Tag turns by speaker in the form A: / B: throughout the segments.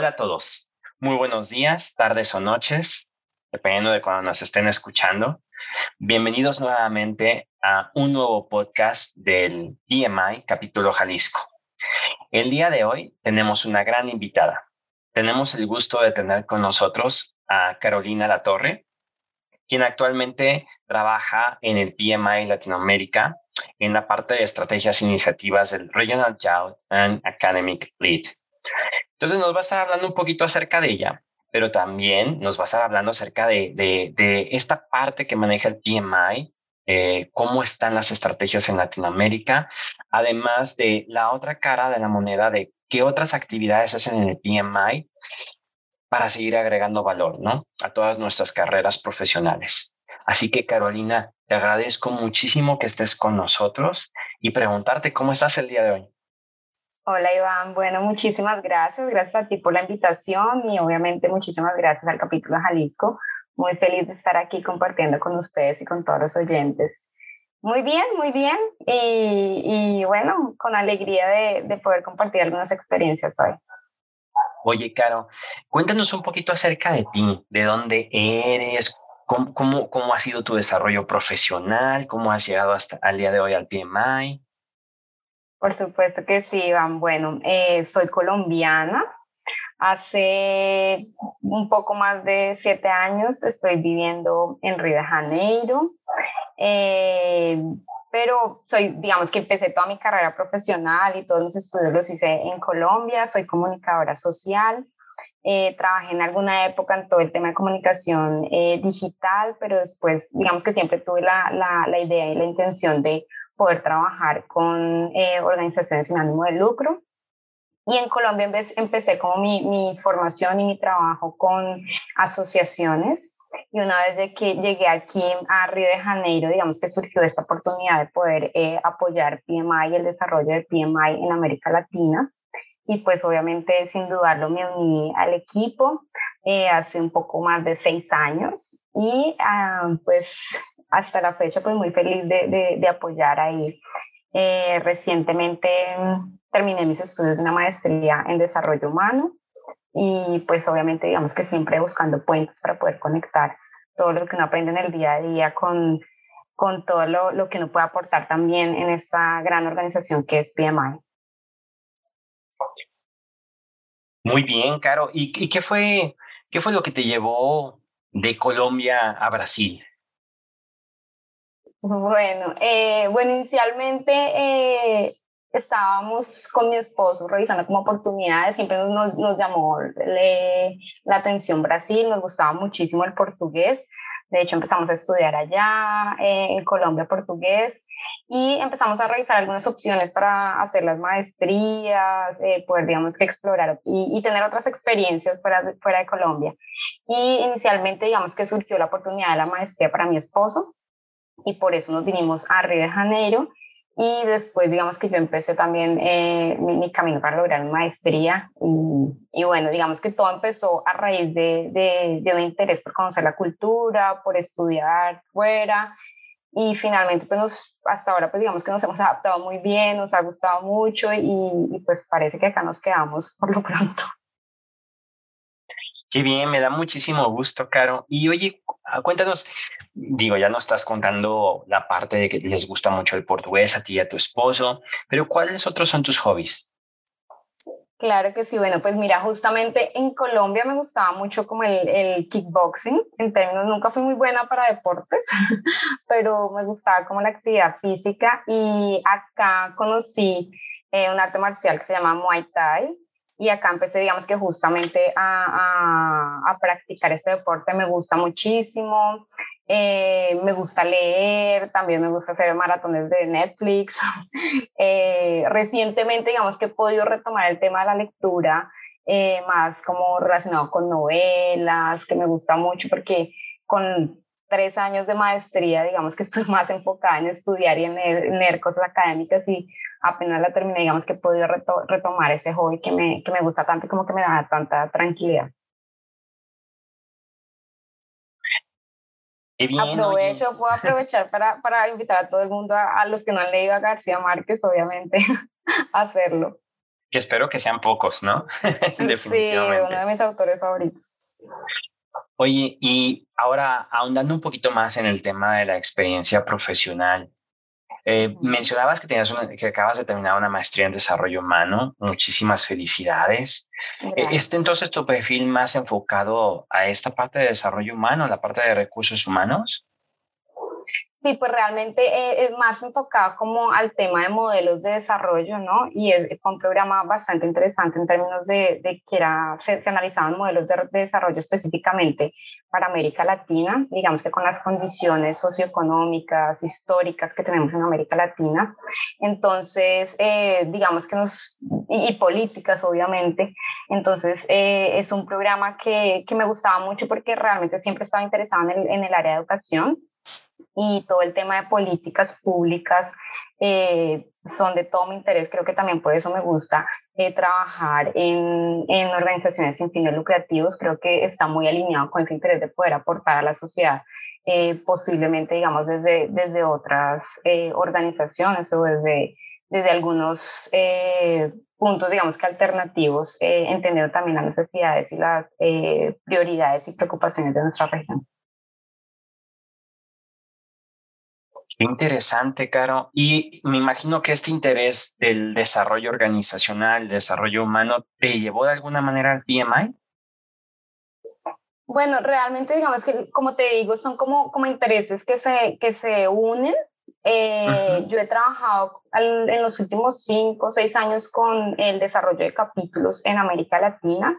A: Hola a todos. Muy buenos días, tardes o noches, dependiendo de cuando nos estén escuchando. Bienvenidos nuevamente a un nuevo podcast del PMI Capítulo Jalisco. El día de hoy tenemos una gran invitada. Tenemos el gusto de tener con nosotros a Carolina Latorre, quien actualmente trabaja en el PMI Latinoamérica en la parte de estrategias e iniciativas del Regional Youth and Academic Lead. Entonces nos va a estar hablando un poquito acerca de ella, pero también nos va a estar hablando acerca de, de, esta parte que maneja el PMI, eh, cómo están las estrategias en Latinoamérica, además de la otra cara de la moneda de qué otras actividades hacen en el PMI para seguir agregando valor, ¿no? A todas nuestras carreras profesionales. Así que Carolina, te agradezco muchísimo que estés con nosotros y preguntarte cómo estás el día de hoy.
B: Hola Iván, bueno, muchísimas gracias, gracias a ti por la invitación y obviamente muchísimas gracias al capítulo Jalisco. Muy feliz de estar aquí compartiendo con ustedes y con todos los oyentes. Muy bien, muy bien y, bueno, con alegría de, de poder compartir algunas experiencias hoy.
A: Oye, Caro, cuéntanos un poquito acerca de ti, de dónde eres, cómo, cómo, cómo ha sido tu desarrollo profesional, cómo has llegado hasta al día de hoy al PMI.
B: Por supuesto que sí, Iván. Bueno, eh, soy colombiana. Hace un poco más de siete años estoy viviendo en Río de Janeiro. Eh, pero soy, digamos que empecé toda mi carrera profesional y todos mis estudios los hice en Colombia. Soy comunicadora social. Eh, trabajé en alguna época en todo el tema de comunicación digital, pero después, digamos que siempre tuve la, la, la idea y la intención de poder trabajar con eh, organizaciones sin ánimo de lucro. Y en Colombia empecé como mi, mi, formación y mi trabajo con asociaciones. Y una vez de que llegué aquí a Río de Janeiro, digamos que surgió esta oportunidad de poder eh, apoyar PMI y el desarrollo del PMI en América Latina. Y pues obviamente sin dudarlo me uní al equipo eh, hace un poco más de seis años y ah, pues hasta la fecha pues muy feliz de, de, apoyar ahí. Eh, recientemente terminé mis estudios de una maestría en desarrollo humano y pues obviamente digamos que siempre buscando puentes para poder conectar todo lo que uno aprende en el día a día con, con todo lo, lo que uno puede aportar también en esta gran organización que es PMI.
A: Muy bien, Caro. ¿Y, y qué fue ¿Qué fue lo que te llevó de Colombia a Brasil?
B: Bueno, eh, bueno, inicialmente eh, estábamos con mi esposo revisando como oportunidades, siempre nos, nos llamó la atención Brasil, nos gustaba muchísimo el portugués, de hecho empezamos a estudiar allá eh, en Colombia portugués y empezamos a revisar algunas opciones para hacer las maestrías, eh, poder, digamos, que explorar y, tener otras experiencias fuera, fuera de Colombia. Y inicialmente, digamos, que surgió la oportunidad de la maestría para mi esposo y por eso nos vinimos a Río de Janeiro. Y después, digamos que yo empecé también eh, mi, camino para lograr mi maestría. Y, y, bueno, digamos que todo empezó a raíz de, de, de un interés por conocer la cultura, por estudiar fuera. Y finalmente pues hasta ahora pues digamos que nos hemos adaptado muy bien, nos ha gustado mucho y, pues parece que acá nos quedamos por lo pronto.
A: Qué bien, me da muchísimo gusto, Caro. Y oye, ah, cuéntanos, digo, ya nos estás contando la parte de que les gusta mucho el portugués a ti y a tu esposo, pero ¿cuáles otros son tus hobbies?
B: Claro que sí, bueno, pues mira, justamente en Colombia me gustaba mucho como el, kickboxing, en términos, nunca fui muy buena para deportes, pero me gustaba como la actividad física y acá conocí eh, un arte marcial que se llama Muay Thai, y acá empecé, digamos que justamente a, a, practicar este deporte, me gusta muchísimo, eh, me gusta leer, también me gusta hacer maratones de Netflix. Eh, recientemente, digamos que he podido retomar el tema de la lectura, eh, más como relacionado con novelas, que me gusta mucho porque con tres años de maestría, digamos que estoy más enfocada en estudiar y en leer, cosas académicas y apenas la terminé, digamos que he podido retomar ese hobby que me, que me gusta tanto y como que me da tanta tranquilidad. Aprovecho, puedo aprovechar para, para invitar a todo el mundo, a, los que no han leído a García Márquez, obviamente, a hacerlo.
A: Que espero que sean pocos, ¿no?
B: sí, uno de mis autores favoritos.
A: Oye, y ahora ahondando un poquito más en el tema de la experiencia profesional, eh, mencionabas que, tenías que acabas de terminar una maestría en desarrollo humano. Muchísimas felicidades. Eh, ¿Este entonces tu perfil más enfocado a esta parte de desarrollo humano, la parte de recursos humanos?
B: Sí, pues realmente eh, es más enfocado como al tema de modelos de desarrollo, ¿no? Y es, un programa bastante interesante en términos de, que era, se, analizaban modelos de, desarrollo específicamente para América Latina, digamos que con las condiciones socioeconómicas, históricas que tenemos en América Latina. Entonces, eh, digamos que nos, y, políticas obviamente. Entonces, eh, es un programa que, que, me gustaba mucho porque realmente siempre estaba interesada en en el área de educación y todo el tema de políticas públicas eh, son de todo mi interés. Creo que también por eso me gusta eh, trabajar en, en, organizaciones sin fines lucrativos. Creo que está muy alineado con ese interés de poder aportar a la sociedad, eh, posiblemente, digamos, desde, desde otras organizaciones o desde, desde algunos puntos, digamos que alternativos, entendiendo también las necesidades y las prioridades y preocupaciones de nuestra región.
A: Interesante, Caro. Y me imagino que este interés del desarrollo organizacional, desarrollo humano, ¿te llevó de alguna manera al PMI?
B: Bueno, realmente digamos que, como te digo, son como, como intereses que se, que se unen eh, yo he trabajado en los últimos cinco o seis años con el desarrollo de capítulos en América Latina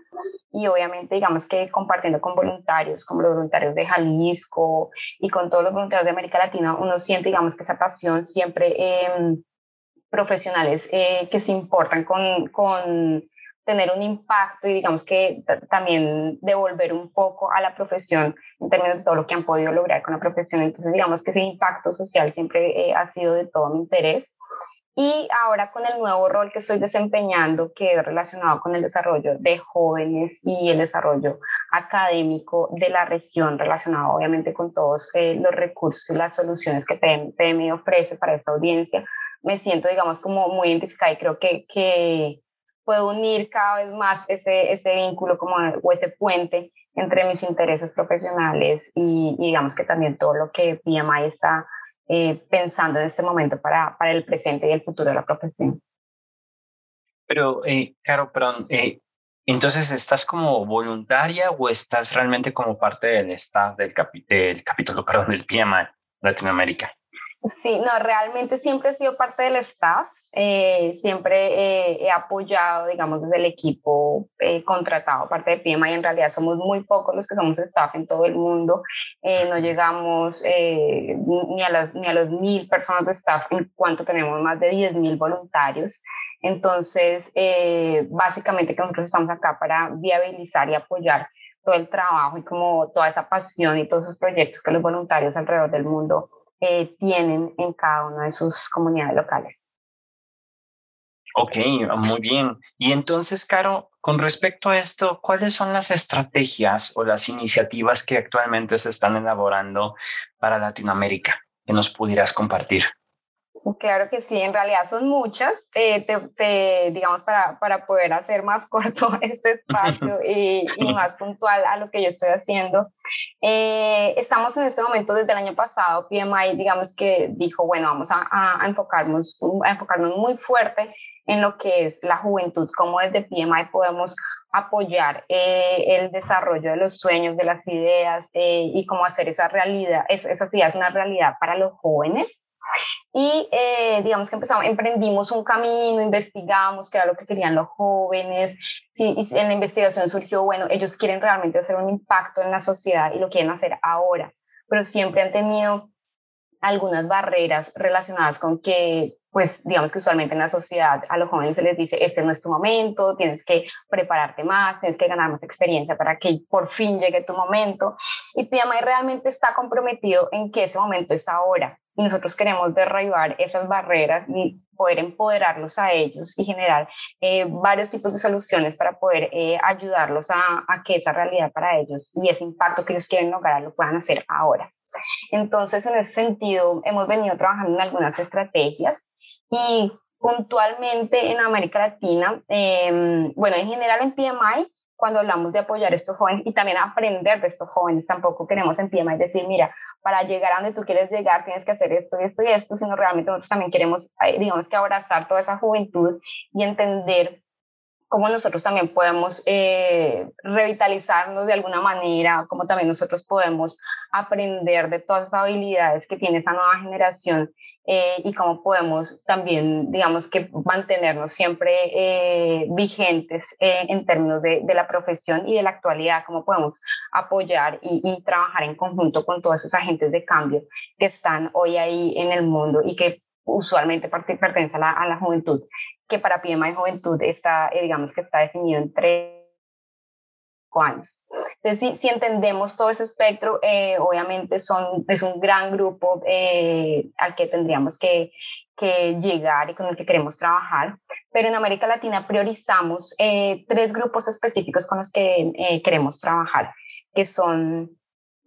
B: y obviamente digamos que compartiendo con voluntarios, como los voluntarios de Jalisco y con todos los voluntarios de América Latina, uno siente digamos que esa pasión siempre em, profesionales eh, que se importan con, con tener un impacto y digamos que también devolver un poco a la profesión en términos de todo lo que han podido lograr con la profesión. Entonces digamos que ese impacto social siempre eh, ha sido de todo mi interés. Y ahora con el nuevo rol que estoy desempeñando, que es relacionado con el desarrollo de jóvenes y el desarrollo académico de la región, relacionado obviamente con todos eh, los recursos y las soluciones que PM ofrece para esta audiencia, me siento, digamos, como muy identificada y creo que, que puedo unir cada vez más ese, ese vínculo como, o ese puente entre mis intereses profesionales y, digamos que también todo lo que PMI está eh, pensando en este momento para, para el presente y el futuro de la profesión.
A: Pero, eh, Caro, perdón, eh, entonces, ¿estás como voluntaria o estás realmente como parte del staff del, del capítulo, perdón, del PMI Latinoamérica?
B: Sí, no, realmente siempre he sido parte del staff, eh, siempre eh, he apoyado, digamos, desde el equipo eh, contratado, parte de PMI, y en realidad somos muy pocos los que somos staff en todo el mundo, no llegamos ni, a las, ni a los mil personas de staff, en cuanto tenemos más de diez mil voluntarios. Entonces, básicamente que nosotros estamos acá para viabilizar y apoyar todo el trabajo y como toda esa pasión y todos esos proyectos que los voluntarios alrededor del mundo eh, tienen en cada una de sus comunidades locales.
A: Ok, muy bien. Y entonces, Caro, con respecto a esto, ¿cuáles son las estrategias o las iniciativas que actualmente se están elaborando para Latinoamérica que nos pudieras compartir?
B: Claro que sí, en realidad son muchas, eh, te, digamos, para, para poder hacer más corto este espacio y, y, más puntual a lo que yo estoy haciendo. Eh, estamos en este momento desde el año pasado, PMI, digamos que dijo, bueno, vamos a, a, enfocarnos, a enfocarnos muy fuerte en lo que es la juventud, cómo desde PMI podemos apoyar eh, el desarrollo de los sueños, de las ideas y cómo hacer esa realidad, es, esas ideas una realidad para los jóvenes y eh, digamos que empezamos, emprendimos un camino, investigamos qué era lo que querían los jóvenes. Sí, y en la investigación surgió, bueno, ellos quieren realmente hacer un impacto en la sociedad y lo quieren hacer ahora, pero siempre han tenido algunas barreras relacionadas con que, pues, digamos que usualmente en la sociedad a los jóvenes se les dice, este no es tu momento, tienes que prepararte más, tienes que ganar más experiencia para que por fin llegue tu momento. Y PMI realmente está comprometido en que ese momento es ahora y nosotros queremos derribar esas barreras y poder empoderarlos a ellos y generar eh, varios tipos de soluciones para poder eh, ayudarlos a, a, que esa realidad para ellos y ese impacto que ellos quieren lograr lo puedan hacer ahora. Entonces, en ese sentido, hemos venido trabajando en algunas estrategias y Puntualmente en América Latina, em, bueno, en general en PMI, cuando hablamos de apoyar a estos jóvenes y también aprender de estos jóvenes, tampoco queremos en PMI decir, mira, para llegar a donde tú quieres llegar tienes que hacer esto, esto y esto, sino realmente nosotros también queremos, eh, digamos que abrazar toda esa juventud y entender cómo nosotros también podemos eh, revitalizarnos de alguna manera, cómo también nosotros podemos aprender de todas esas habilidades que tiene esa nueva generación eh, y cómo podemos también, digamos que mantenernos siempre eh, vigentes en términos de, de, la profesión y de la actualidad, cómo podemos apoyar y, y, trabajar en conjunto con todos esos agentes de cambio que están hoy ahí en el mundo y que usualmente pertenecen a la, a la juventud que para PMI Juventud está, eh, digamos que está definido en tres años. Entonces, si, entendemos todo ese espectro, eh, obviamente son, es un gran grupo eh, al que tendríamos que, que, llegar y con el que queremos trabajar. Pero en América Latina priorizamos tres grupos específicos con los que queremos trabajar, que son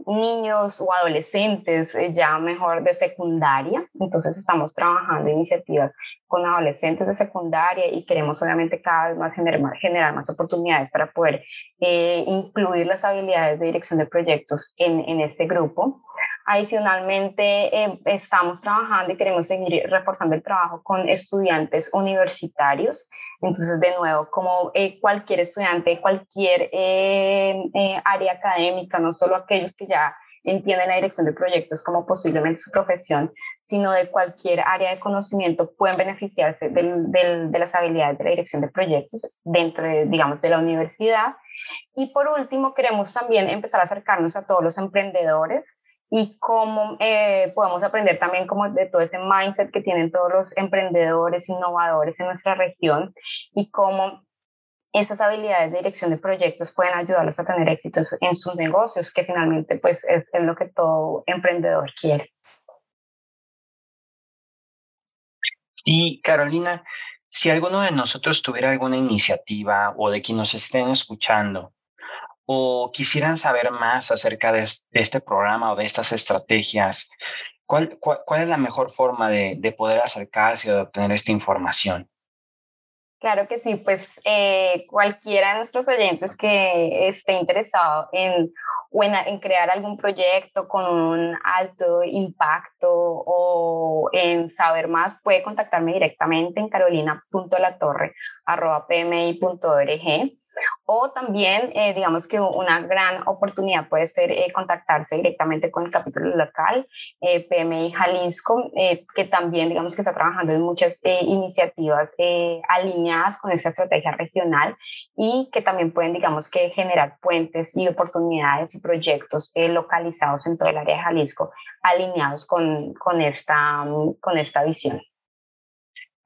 B: niños o adolescentes eh, ya mejor de secundaria. Entonces estamos trabajando iniciativas con adolescentes de secundaria y queremos obviamente cada vez más generar, generar más oportunidades para poder eh, incluir las habilidades de dirección de proyectos en, en este grupo. Adicionalmente, eh, estamos trabajando y queremos seguir reforzando el trabajo con estudiantes universitarios. Entonces, de nuevo, como eh, cualquier estudiante, cualquier eh, área académica, no solo aquellos que ya entienden la dirección de proyectos como posiblemente su profesión, sino de cualquier área de conocimiento pueden beneficiarse de las habilidades de la dirección de proyectos dentro, de, digamos, de la universidad. Y por último, queremos también empezar a acercarnos a todos los emprendedores y cómo eh, podemos aprender también como de todo ese mindset que tienen todos los emprendedores, innovadores en nuestra región y cómo estas habilidades de dirección de proyectos pueden ayudarlos a tener éxitos en sus negocios, que finalmente pues es, lo que todo emprendedor quiere.
A: Sí, Carolina, si alguno de nosotros tuviera alguna iniciativa o de quien nos estén escuchando o quisieran saber más acerca de, este programa o de estas estrategias, ¿cuál, es la mejor forma de, de, poder acercarse o de obtener esta información?
B: Claro que sí, pues eh, cualquiera de nuestros oyentes que esté interesado en, en, crear algún proyecto con un alto impacto o en saber más, puede contactarme directamente en carolina.latorre.pmi.org o también, eh, digamos que una gran oportunidad puede ser eh, contactarse directamente con el capítulo local, eh, PMI Jalisco, que también, digamos que está trabajando en muchas iniciativas alineadas con esa estrategia regional y que también pueden, digamos que generar puentes y oportunidades y proyectos localizados en todo el área de Jalisco alineados con, con, esta, con esta visión.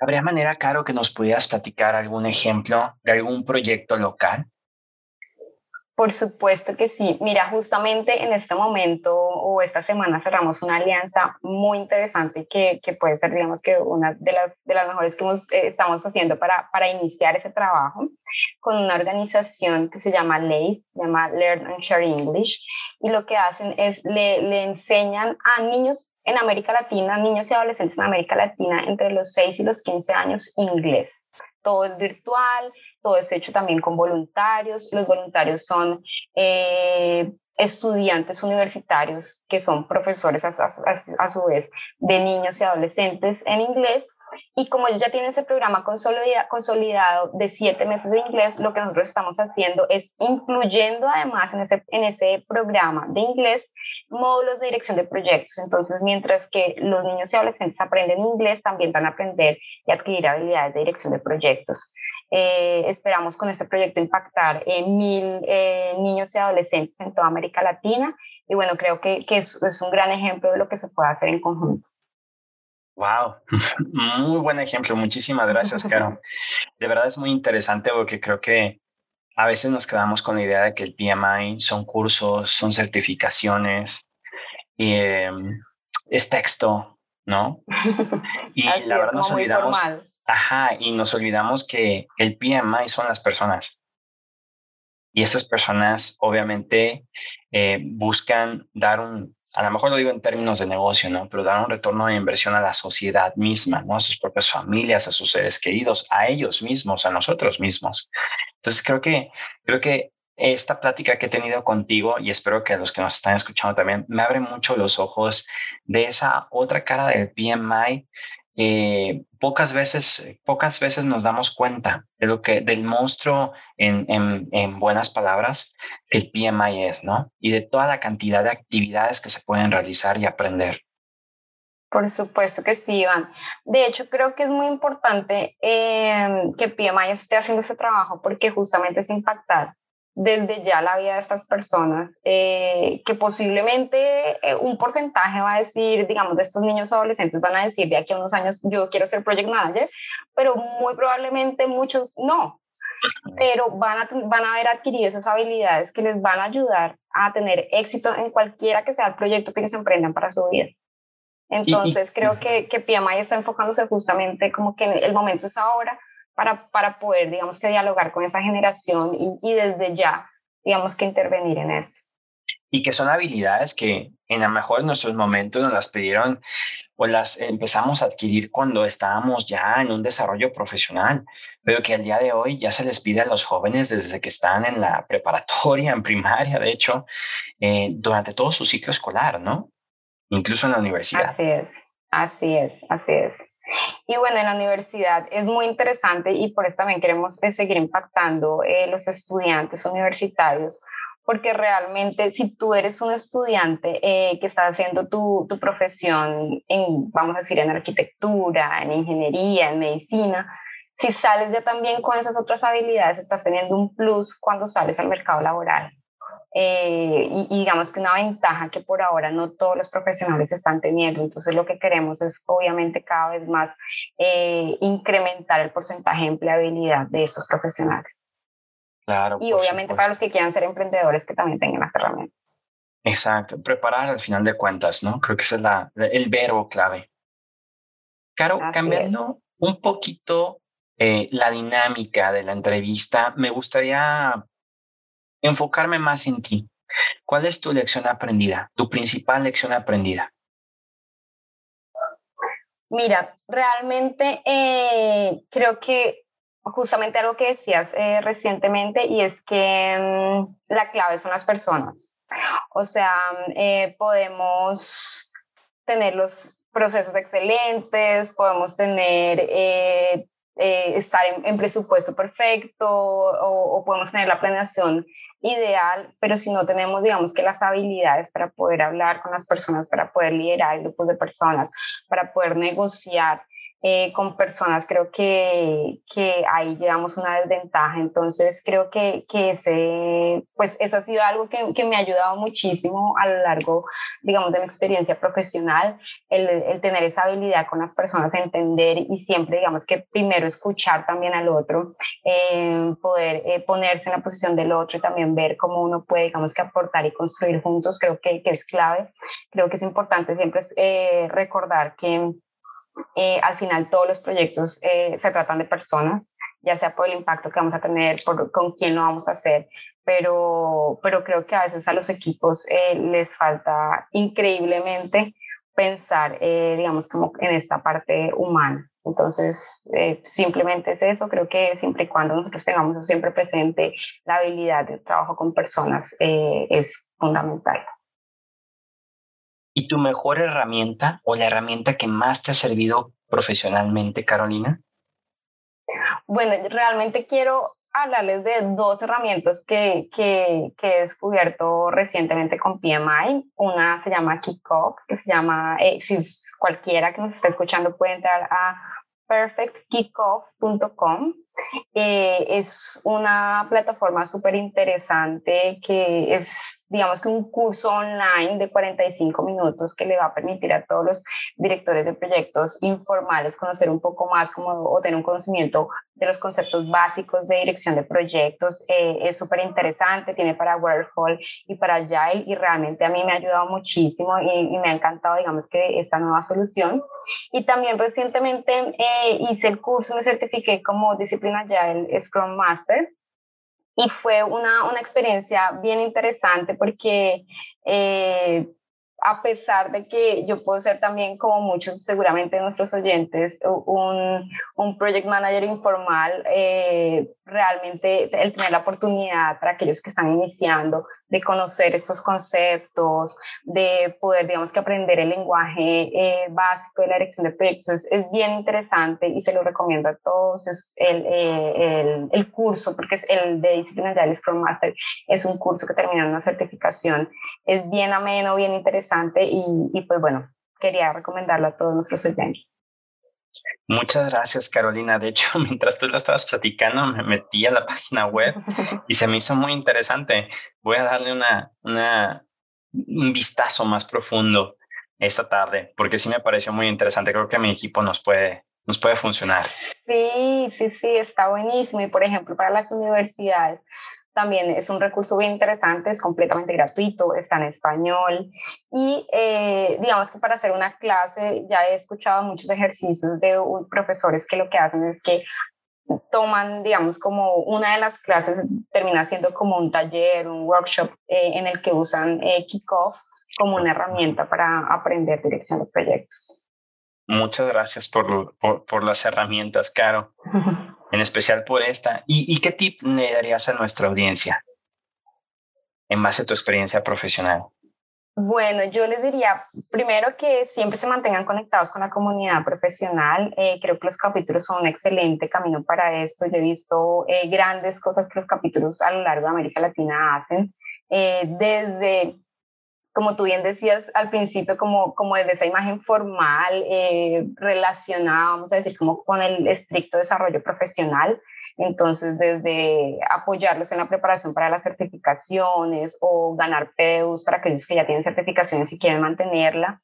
A: ¿Habría manera, Caro, que nos pudieras platicar algún ejemplo de algún proyecto local?
B: Por supuesto que sí. Mira, justamente en este momento o esta semana cerramos una alianza muy interesante que, que puede ser, digamos, que una de las, de las mejores que eh, estamos haciendo para, para iniciar ese trabajo con una organización que se llama LACE, se llama Learn and Share English, y lo que hacen es le, le enseñan a niños en América Latina, niños y adolescentes en América Latina entre los 6 y los 15 años inglés. Todo es virtual, todo es hecho también con voluntarios. Los voluntarios son eh, estudiantes universitarios que son profesores a, a, su vez de niños y adolescentes en inglés y como ellos ya tienen ese programa consolidado de siete meses de inglés, lo que nosotros estamos haciendo es incluyendo además en ese, en ese programa de inglés módulos de dirección de proyectos. Entonces, mientras que los niños y adolescentes aprenden inglés, también van a aprender y adquirir habilidades de dirección de proyectos. Eh, esperamos con este proyecto impactar en mil eh, niños y adolescentes en toda América Latina y bueno, creo que, que es, es un gran ejemplo de lo que se puede hacer en conjunto.
A: Wow, muy buen ejemplo. Muchísimas gracias, Caro. De verdad es muy interesante porque creo que a veces nos quedamos con la idea de que el PMI son cursos, son certificaciones, eh, es texto, ¿no?
B: Y la verdad nos olvidamos.
A: Ajá, y nos olvidamos que el PMI son las personas. Y esas personas obviamente eh, buscan dar un, a lo mejor lo digo en términos de negocio, ¿no? Pero dar un retorno de inversión a la sociedad misma, ¿no? A sus propias familias, a sus seres queridos, a ellos mismos, a nosotros mismos. Entonces creo que, creo que esta plática que he tenido contigo y espero que los que nos están escuchando también me abre mucho los ojos de esa otra cara del PMI que pocas veces, pocas veces nos damos cuenta de lo que, del monstruo en, en, en, buenas palabras que el PMI es, ¿no? Y de toda la cantidad de actividades que se pueden realizar y aprender.
B: Por supuesto que sí, Iván. De hecho, creo que es muy importante eh, que PMI esté haciendo ese trabajo porque justamente es impactar desde ya la vida de estas personas, eh, que posiblemente eh, un porcentaje va a decir, digamos, de estos niños adolescentes van a decir de aquí a unos años yo quiero ser project manager, pero muy probablemente muchos no, pero van a, van a haber adquirido esas habilidades que les van a ayudar a tener éxito en cualquiera que sea el proyecto que ellos emprendan para su vida. Entonces creo que, que PMI está enfocándose justamente como que el momento es ahora para, para poder, digamos que dialogar con esa generación y, desde ya, digamos que intervenir en eso.
A: Y que son habilidades que en a mejor en nuestros momentos nos las pidieron o las empezamos a adquirir cuando estábamos ya en un desarrollo profesional, pero que al día de hoy ya se les pide a los jóvenes desde que están en la preparatoria, en primaria, de hecho, eh, durante todo su ciclo escolar, ¿no? Incluso en la universidad.
B: Así es, así es, así es. Y bueno, en la universidad es muy interesante y por eso también queremos eh, seguir impactando eh, los estudiantes universitarios, porque realmente si tú eres un estudiante eh, que está haciendo tu, tu, profesión en, vamos a decir, en arquitectura, en ingeniería, en medicina, si sales ya también con esas otras habilidades, estás teniendo un plus cuando sales al mercado laboral. Eh, y, digamos que una ventaja que por ahora no todos los profesionales están teniendo. Entonces lo que queremos es obviamente cada vez más eh, incrementar el porcentaje de empleabilidad de estos profesionales.
A: Claro.
B: Y obviamente para los que quieran ser emprendedores que también tengan las herramientas.
A: Exacto, preparar al final de cuentas, ¿no? Creo que ese es la, el verbo clave. Caro, cambiando un poquito eh, la dinámica de la entrevista, me gustaría enfocarme más en ti. ¿Cuál es tu lección aprendida, tu principal lección aprendida?
B: Mira, realmente eh, creo que justamente algo que decías eh, recientemente y es que mm, la clave son las personas. O sea, eh, podemos tener los procesos excelentes, podemos tener estar en, presupuesto perfecto o, o, podemos tener la planeación ideal, pero si no tenemos, digamos que las habilidades para poder hablar con las personas, para poder liderar grupos de personas, para poder negociar eh, con personas, creo que, que ahí llevamos una desventaja. Entonces, creo que, que ese, pues, eso ha sido algo que, que, me ha ayudado muchísimo a lo largo, digamos, de mi experiencia profesional, el, el tener esa habilidad con las personas, entender y siempre, digamos, que primero escuchar también al otro, eh, poder eh, ponerse en la posición del otro y también ver cómo uno puede, digamos, que aportar y construir juntos, creo que, es clave. Creo que es importante siempre recordar que eh, al final todos los proyectos eh, se tratan de personas, ya sea por el impacto que vamos a tener, con quién lo vamos a hacer, pero, pero creo que a veces a los equipos eh, les falta increíblemente pensar, digamos, como en esta parte humana. Entonces, simplemente es eso, creo que siempre y cuando nosotros tengamos siempre presente la habilidad de trabajo con personas es fundamental.
A: ¿Y tu mejor herramienta o la herramienta que más te ha servido profesionalmente, Carolina?
B: Bueno, realmente quiero hablarles de dos herramientas que, que, que, he descubierto recientemente con PMI. Una se llama Kickoff, que se llama, eh, si cualquiera que nos esté escuchando puede entrar a perfectkickoff.com. Eh, es una plataforma súper interesante que es, digamos que un curso online de 45 minutos que le va a permitir a todos los directores de proyectos informales conocer un poco más como, o tener un conocimiento de los conceptos básicos de dirección de proyectos. Eh, es súper interesante, tiene para Waterfall y para Agile y realmente a mí me ha ayudado muchísimo y, me ha encantado, digamos que esta nueva solución. Y también recientemente eh, hice el curso, me certifiqué como disciplina Agile Scrum Master y fue una, una experiencia bien interesante porque... Eh, a pesar de que yo puedo ser también, como muchos seguramente nuestros oyentes, un, un project manager informal, eh, realmente el tener la oportunidad para aquellos que están iniciando de conocer estos conceptos, de poder, digamos que aprender el lenguaje eh, básico de la dirección de proyectos es, bien interesante y se lo recomiendo a todos. Es el, eh, el, el, curso, porque es el de Disciplina de Scrum Master, es un curso que termina en una certificación. Es bien ameno, bien interesante y, y pues bueno, quería recomendarlo a todos nuestros oyentes.
A: Muchas gracias, Carolina. De hecho, mientras tú lo estabas platicando, me metí a la página web y se me hizo muy interesante. Voy a darle una, una, un vistazo más profundo esta tarde, porque sí me pareció muy interesante. Creo que mi equipo nos puede, nos puede funcionar.
B: Sí, sí, sí, está buenísimo. Y por ejemplo, para las universidades, también es un recurso bien interesante, es completamente gratuito, está en español y eh, digamos que para hacer una clase ya he escuchado muchos ejercicios de profesores que lo que hacen es que toman, digamos, como una de las clases termina siendo como un taller, un workshop eh, en el que usan eh, Kickoff como una herramienta para aprender dirección de proyectos.
A: Muchas gracias por, por, por las herramientas, Caro. en especial por esta. ¿Y, qué tip le darías a nuestra audiencia en base a tu experiencia profesional?
B: Bueno, yo les diría primero que siempre se mantengan conectados con la comunidad profesional. Eh, creo que los capítulos son un excelente camino para esto. Yo he visto eh, grandes cosas que los capítulos a lo largo de América Latina hacen, eh, desde como tú bien decías al principio, como, como desde esa imagen formal eh, relacionada, vamos a decir, como con el estricto desarrollo profesional. Entonces, desde apoyarlos en la preparación para las certificaciones o ganar PEUs para aquellos que ya tienen certificaciones y quieren mantenerla,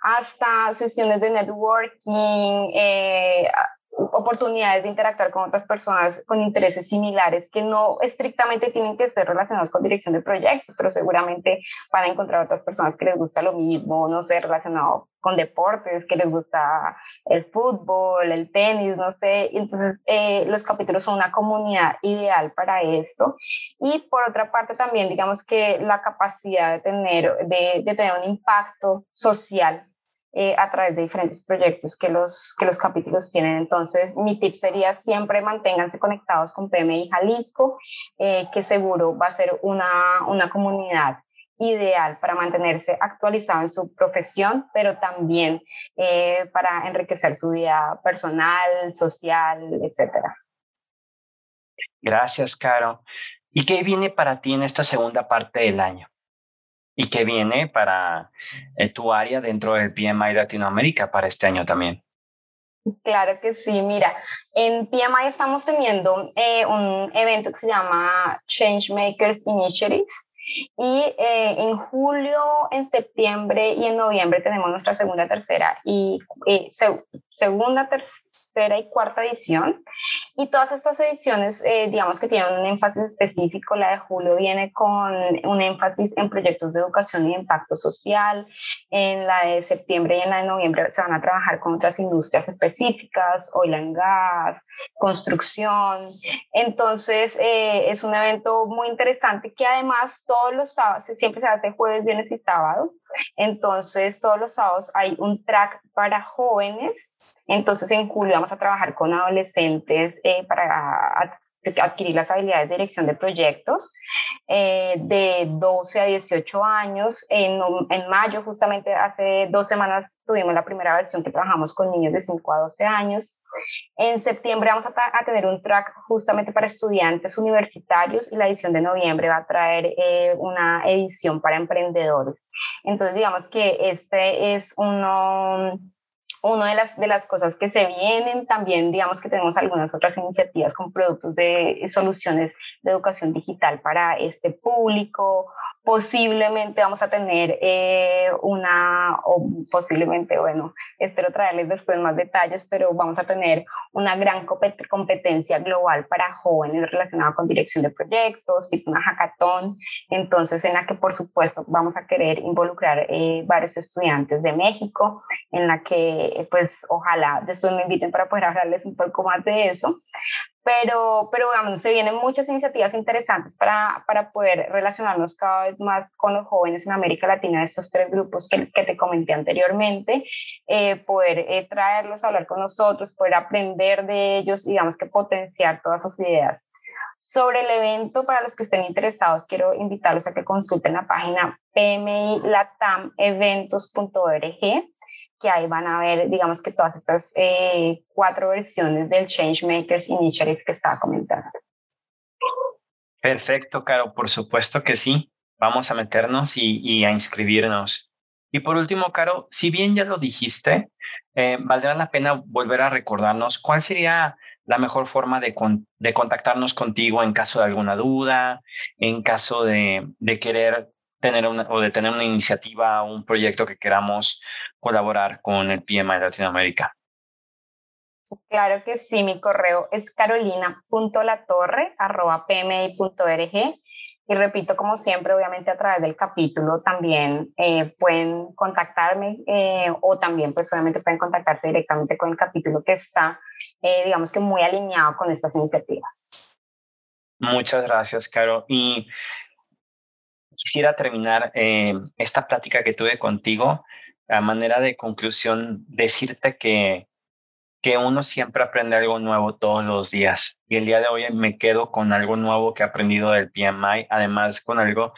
B: hasta sesiones de networking, eh, oportunidades de interactuar con otras personas con intereses similares que no estrictamente tienen que ser relacionados con dirección de proyectos, pero seguramente van a encontrar otras personas que les gusta lo mismo, no sé, relacionado con deportes, que les gusta el fútbol, el tenis, no sé. Entonces, eh, los capítulos son una comunidad ideal para esto. Y por otra parte, también digamos que la capacidad de tener, de, de tener un impacto social eh, a través de diferentes proyectos que los, que los capítulos tienen. Entonces, mi tip sería siempre manténganse conectados con PMI Jalisco, eh, que seguro va a ser una, una comunidad ideal para mantenerse actualizado en su profesión, pero también eh, para enriquecer su vida personal, social, etcétera.
A: Gracias, Caro. ¿Y qué viene para ti en esta segunda parte del año? Y que viene para eh, tu área dentro del PMI Latinoamérica para este año también.
B: Claro que sí, mira, en PMI estamos teniendo eh, un evento que se llama Changemakers Initiative y eh, en julio, en septiembre y en noviembre tenemos nuestra segunda, tercera y segunda, tercera y cuarta edición. Y todas estas ediciones, eh, digamos que tienen un énfasis específico. La de julio viene con un énfasis en proyectos de educación y impacto social. En la de septiembre y en la de noviembre se van a trabajar con otras industrias específicas, oil and gas, construcción. Entonces, eh, es un evento muy interesante que además todos los sábados, siempre se hace jueves, viernes y sábado. Entonces, todos los sábados hay un track para jóvenes. Entonces, en julio vamos a trabajar con adolescentes eh, para adquirir las habilidades de dirección de proyectos eh, de 12 a 18 años. En, mayo, justamente hace dos semanas, tuvimos la primera versión que trabajamos con niños de 5 a 12 años. En septiembre vamos a, a tener un track justamente para estudiantes universitarios y la edición de noviembre va a traer eh, una edición para emprendedores. Entonces, digamos que este es uno una de las, de las cosas que se vienen, también digamos que tenemos algunas otras iniciativas con productos de soluciones de educación digital para este público. Posiblemente vamos a tener eh, una, o posiblemente, bueno, espero traerles después más detalles, pero vamos a tener una gran competencia global para jóvenes relacionada con dirección de proyectos, tipo una hackathon, entonces en la que por supuesto vamos a querer involucrar eh, varios estudiantes de México, en la que pues ojalá después me inviten para poder hablarles un poco más de eso. Pero, pero digamos, se vienen muchas iniciativas interesantes para, para poder relacionarnos cada vez más con los jóvenes en América Latina, de estos tres grupos que, que te comenté anteriormente, eh, poder eh, traerlos a hablar con nosotros, poder aprender de ellos y digamos que potenciar todas sus ideas. Sobre el evento, para los que estén interesados, quiero invitarlos a que consulten la página pmilatameneventos.org, que ahí van a ver, digamos que todas estas eh, cuatro versiones del Changemakers Initiative que estaba comentando.
A: Perfecto, Caro, por supuesto que sí. Vamos a meternos y, a inscribirnos. Y por último, Caro, si bien ya lo dijiste, eh, valdrá la pena volver a recordarnos cuál sería la mejor forma de, de, contactarnos contigo en caso de alguna duda, en caso de, de querer tener una, o de tener una iniciativa o un proyecto que queramos colaborar con el PMI Latinoamérica.
B: Claro que sí, mi correo es carolina.latorre.pmi.org y repito, como siempre, obviamente a través del capítulo también eh, pueden contactarme eh, o también pues obviamente pueden contactarse directamente con el capítulo que está, eh, digamos que muy alineado con estas iniciativas.
A: Muchas gracias, Caro. Y quisiera terminar esta plática que tuve contigo a manera de conclusión, decirte que que uno siempre aprende algo nuevo todos los días. Y el día de hoy me quedo con algo nuevo que he aprendido del PMI, además con algo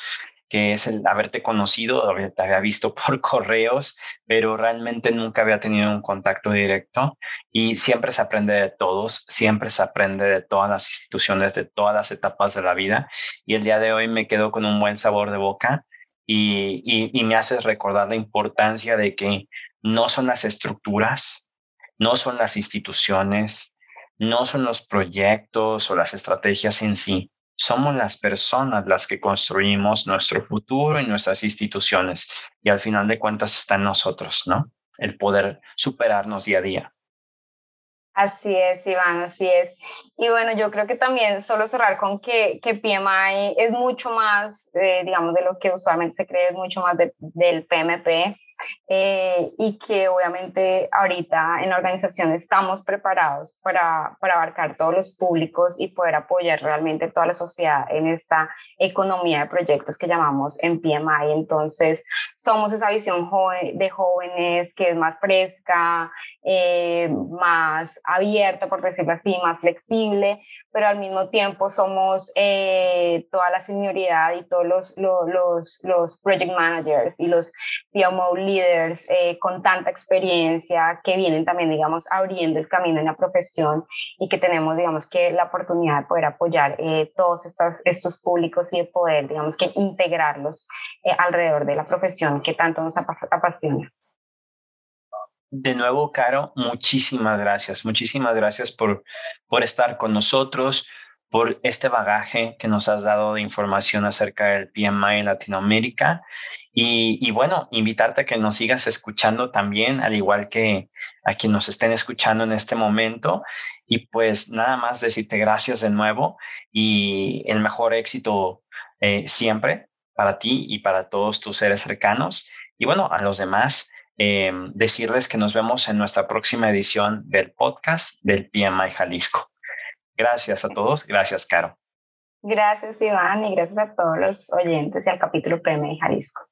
A: que es el haberte conocido, te había visto por correos, pero realmente nunca había tenido un contacto directo y siempre se aprende de todos, siempre se aprende de todas las instituciones, de todas las etapas de la vida y el día de hoy me quedo con un buen sabor de boca y, y, y me haces recordar la importancia de que no son las estructuras, no son las instituciones, no son los proyectos o las estrategias en sí. Somos las personas las que construimos nuestro futuro y nuestras instituciones. Y al final de cuentas está en nosotros, ¿no? El poder superarnos día a día.
B: Así es, Iván, así es. Y bueno, yo creo que también solo cerrar con que, que PMI es mucho más, eh, digamos, de lo que usualmente se cree, es mucho más del PMP. Eh, y que obviamente ahorita en la organización estamos preparados para, para, abarcar todos los públicos y poder apoyar realmente toda la sociedad en esta economía de proyectos que llamamos en PMI. Entonces, somos esa visión de jóvenes que es más fresca, eh, más abierta, por decirlo así, más flexible, pero al mismo tiempo somos eh, toda la senioridad y todos los, los, los, project managers y los PMO leaders eh, con tanta experiencia que vienen también, digamos, abriendo el camino en la profesión y que tenemos, digamos, que la oportunidad de poder apoyar eh, todos estos, públicos y de poder, digamos, que integrarlos alrededor de la profesión que tanto nos apasiona.
A: De nuevo, Caro, muchísimas gracias. Muchísimas gracias por, por estar con nosotros, por este bagaje que nos has dado de información acerca del PMI en Latinoamérica. Y, y, bueno, invitarte a que nos sigas escuchando también, al igual que a quien nos estén escuchando en este momento. Y pues nada más decirte gracias de nuevo y el mejor éxito eh, siempre para ti y para todos tus seres cercanos. Y bueno, a los demás Em, decirles que nos vemos en nuestra próxima edición del podcast del PMI Jalisco. Gracias a todos, gracias Caro.
B: Gracias Iván y gracias a todos los oyentes y al capítulo PMI Jalisco.